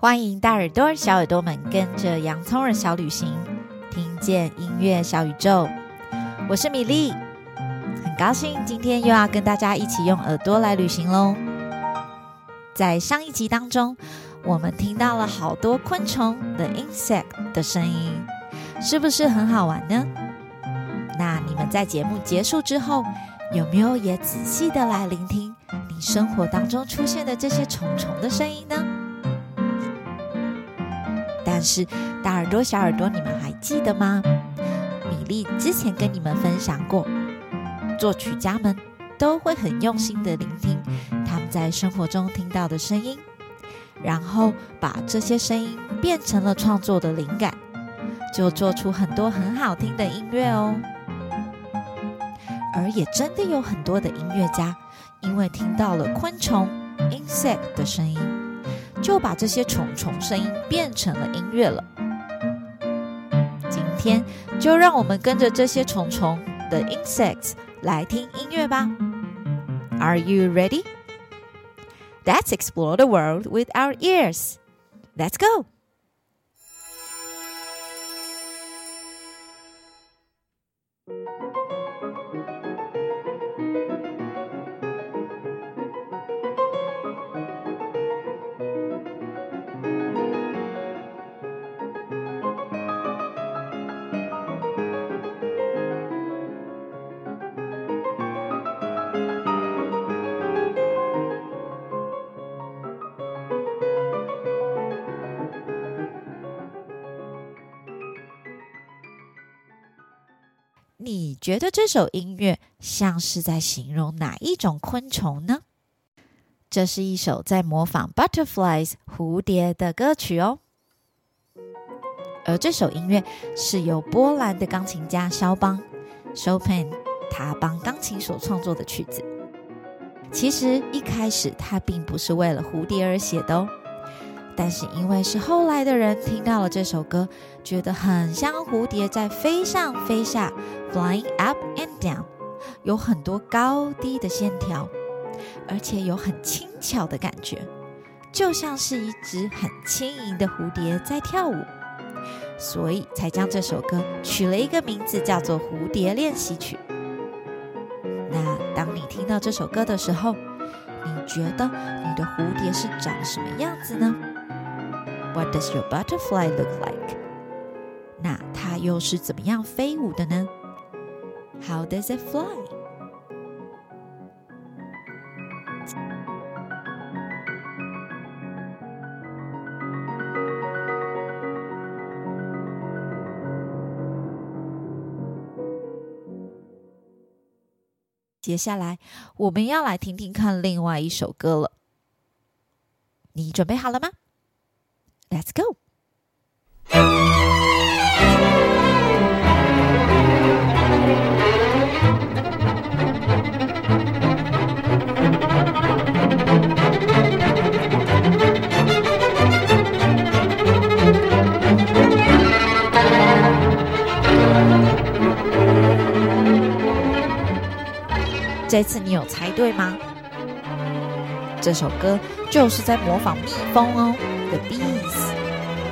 欢迎大耳朵、小耳朵们跟着洋葱儿小旅行，听见音乐小宇宙。我是米粒，很高兴今天又要跟大家一起用耳朵来旅行喽。在上一集当中，我们听到了好多昆虫的 insect 的声音，是不是很好玩呢？那你们在节目结束之后，有没有也仔细的来聆听你生活当中出现的这些虫虫的声音呢？但是大耳朵、小耳朵，你们还记得吗？米粒之前跟你们分享过，作曲家们都会很用心的聆听他们在生活中听到的声音，然后把这些声音变成了创作的灵感，就做出很多很好听的音乐哦。而也真的有很多的音乐家，因为听到了昆虫 insect 的声音。就把这些虫虫声音变成了音乐了。今天就让我们跟着这些虫虫的 insects 来听音乐吧。Are you ready? Let's explore the world with our ears. Let's go. 你觉得这首音乐像是在形容哪一种昆虫呢？这是一首在模仿 butterflies 蝴蝶的歌曲哦。而这首音乐是由波兰的钢琴家肖邦 Chopin 他帮钢琴所创作的曲子。其实一开始他并不是为了蝴蝶而写的哦。但是因为是后来的人听到了这首歌，觉得很像蝴蝶在飞上飞下，flying up and down，有很多高低的线条，而且有很轻巧的感觉，就像是一只很轻盈的蝴蝶在跳舞，所以才将这首歌取了一个名字，叫做《蝴蝶练习曲》。那当你听到这首歌的时候，你觉得你的蝴蝶是长什么样子呢？What does your butterfly look like？那它又是怎么样飞舞的呢？How does it fly？接下来我们要来听听看另外一首歌了。你准备好了吗这次你有猜对吗？这首歌就是在模仿蜜蜂哦。The bees，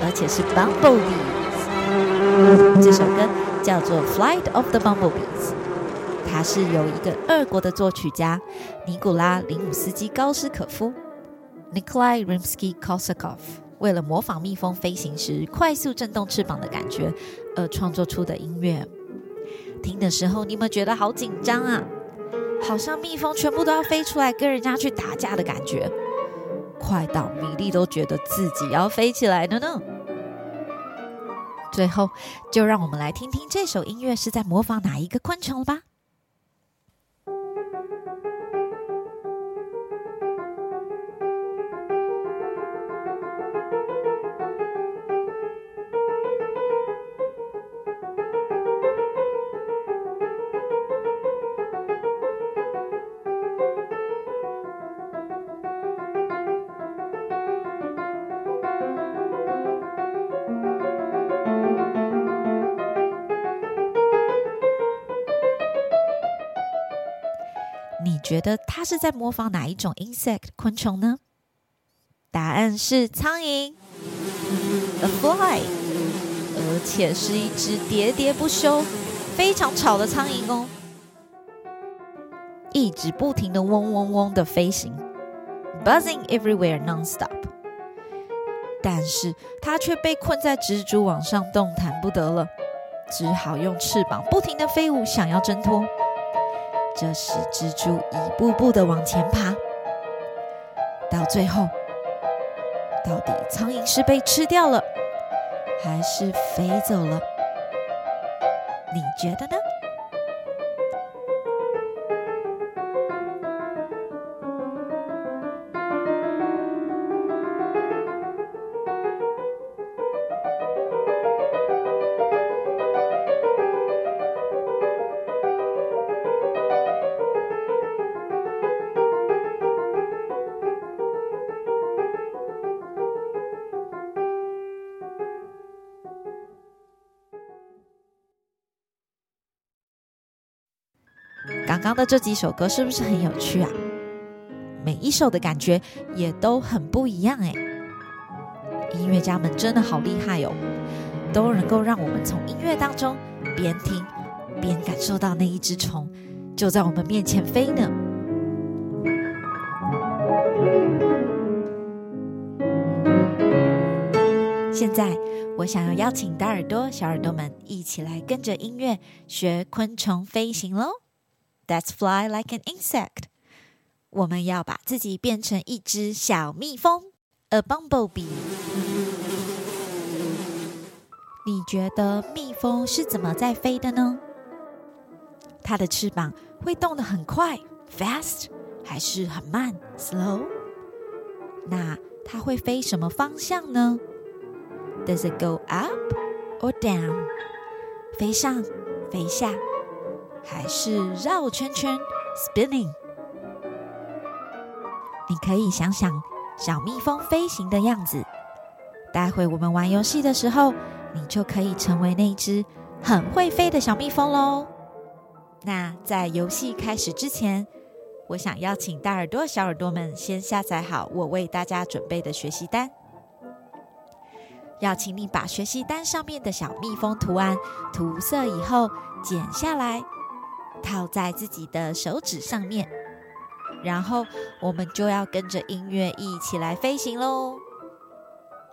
而且是 bumblebees。这首歌叫做《Flight of the Bumblebees》，它是由一个俄国的作曲家尼古拉·林姆斯基·高斯可夫 （Nikolai Rimsky-Korsakov） 为了模仿蜜蜂飞行时快速震动翅膀的感觉而创作出的音乐。听的时候，你们觉得好紧张啊，好像蜜蜂全部都要飞出来跟人家去打架的感觉。快到米粒都觉得自己要飞起来了呢。最后，就让我们来听听这首音乐是在模仿哪一个昆虫吧。觉得它是在模仿哪一种 insect 昆虫呢？答案是苍蝇。，a fly，而且是一只喋喋不休、非常吵的苍蝇哦，一直不停的嗡嗡嗡的飞行，buzzing everywhere non-stop。但是它却被困在蜘蛛网上，动弹不得了，只好用翅膀不停的飞舞，想要挣脱。这时，蜘蛛一步步的往前爬，到最后，到底苍蝇是被吃掉了，还是飞走了？你觉得呢？刚刚的这几首歌是不是很有趣啊？每一首的感觉也都很不一样哎。音乐家们真的好厉害哦，都能够让我们从音乐当中边听边感受到那一只虫就在我们面前飞呢。现在，我想要邀请大耳朵、小耳朵们一起来跟着音乐学昆虫飞行喽。Let's fly like an insect。我们要把自己变成一只小蜜蜂，a bumblebee。你觉得蜜蜂是怎么在飞的呢？它的翅膀会动得很快，fast，还是很慢，slow？那它会飞什么方向呢？Does it go up or down？飞上，飞下？ 还是绕圈圈，spinning。你可以想想小蜜蜂飞行的样子。待会我们玩游戏的时候，你就可以成为那只很会飞的小蜜蜂喽。那在游戏开始之前，我想邀请大耳朵、小耳朵们先下载好我为大家准备的学习单。要请你把学习单上面的小蜜蜂图案涂色以后，剪下来。套在自己的手指上面，然后我们就要跟着音乐一起来飞行喽。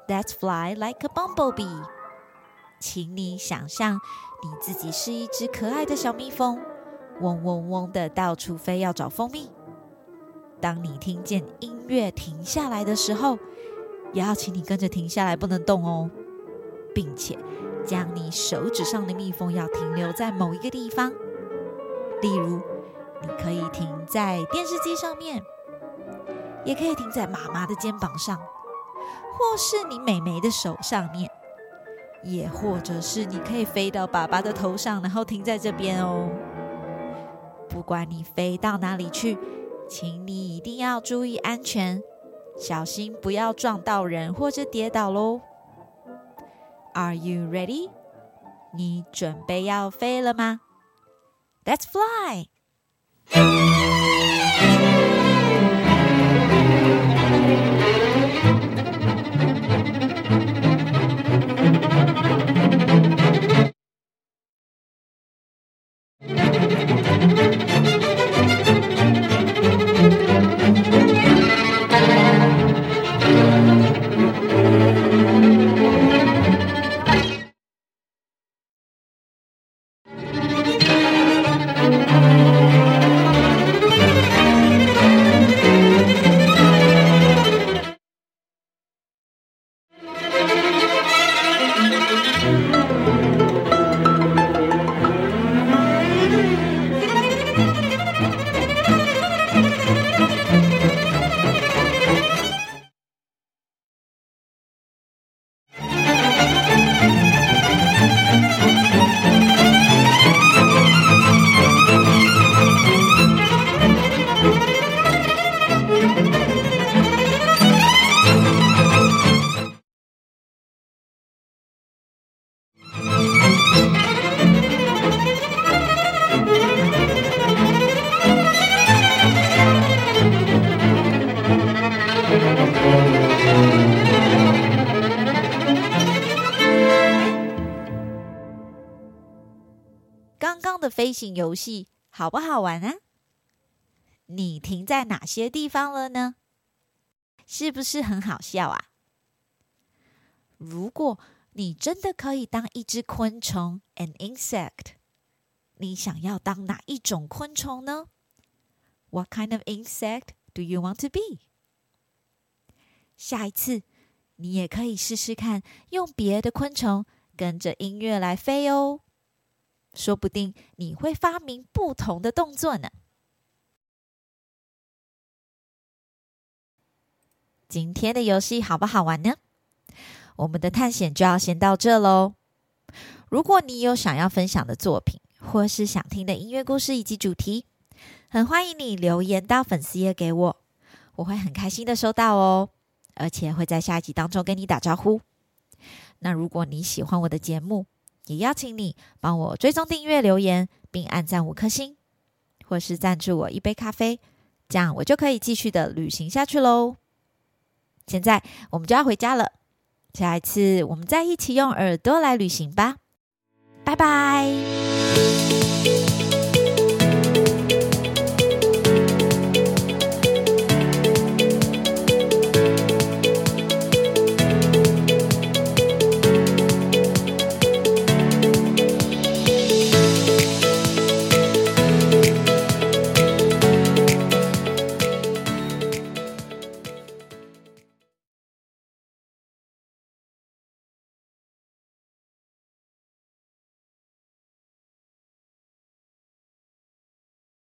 Let's fly like a bumblebee。请你想象你自己是一只可爱的小蜜蜂，嗡嗡嗡的到处飞，要找蜂蜜。当你听见音乐停下来的时候，也要请你跟着停下来，不能动哦，并且将你手指上的蜜蜂要停留在某一个地方。例如，你可以停在电视机上面，也可以停在妈妈的肩膀上，或是你妹妹的手上面，也或者是你可以飞到爸爸的头上，然后停在这边哦。不管你飞到哪里去，请你一定要注意安全，小心不要撞到人或者跌倒喽。Are you ready？你准备要飞了吗？Let's fly! 刚刚的飞行游戏好不好玩啊？你停在哪些地方了呢？是不是很好笑啊？如果你真的可以当一只昆虫，an insect，你想要当哪一种昆虫呢？What kind of insect do you want to be？下一次你也可以试试看，用别的昆虫跟着音乐来飞哦，说不定你会发明不同的动作呢。今天的游戏好不好玩呢？我们的探险就要先到这喽。如果你有想要分享的作品，或是想听的音乐故事以及主题，很欢迎你留言到粉丝页给我，我会很开心的收到哦，而且会在下一集当中跟你打招呼。那如果你喜欢我的节目，也邀请你帮我追踪订阅、留言，并按赞五颗星，或是赞助我一杯咖啡，这样我就可以继续的旅行下去喽。现在我们就要回家了，下一次我们再一起用耳朵来旅行吧，拜拜。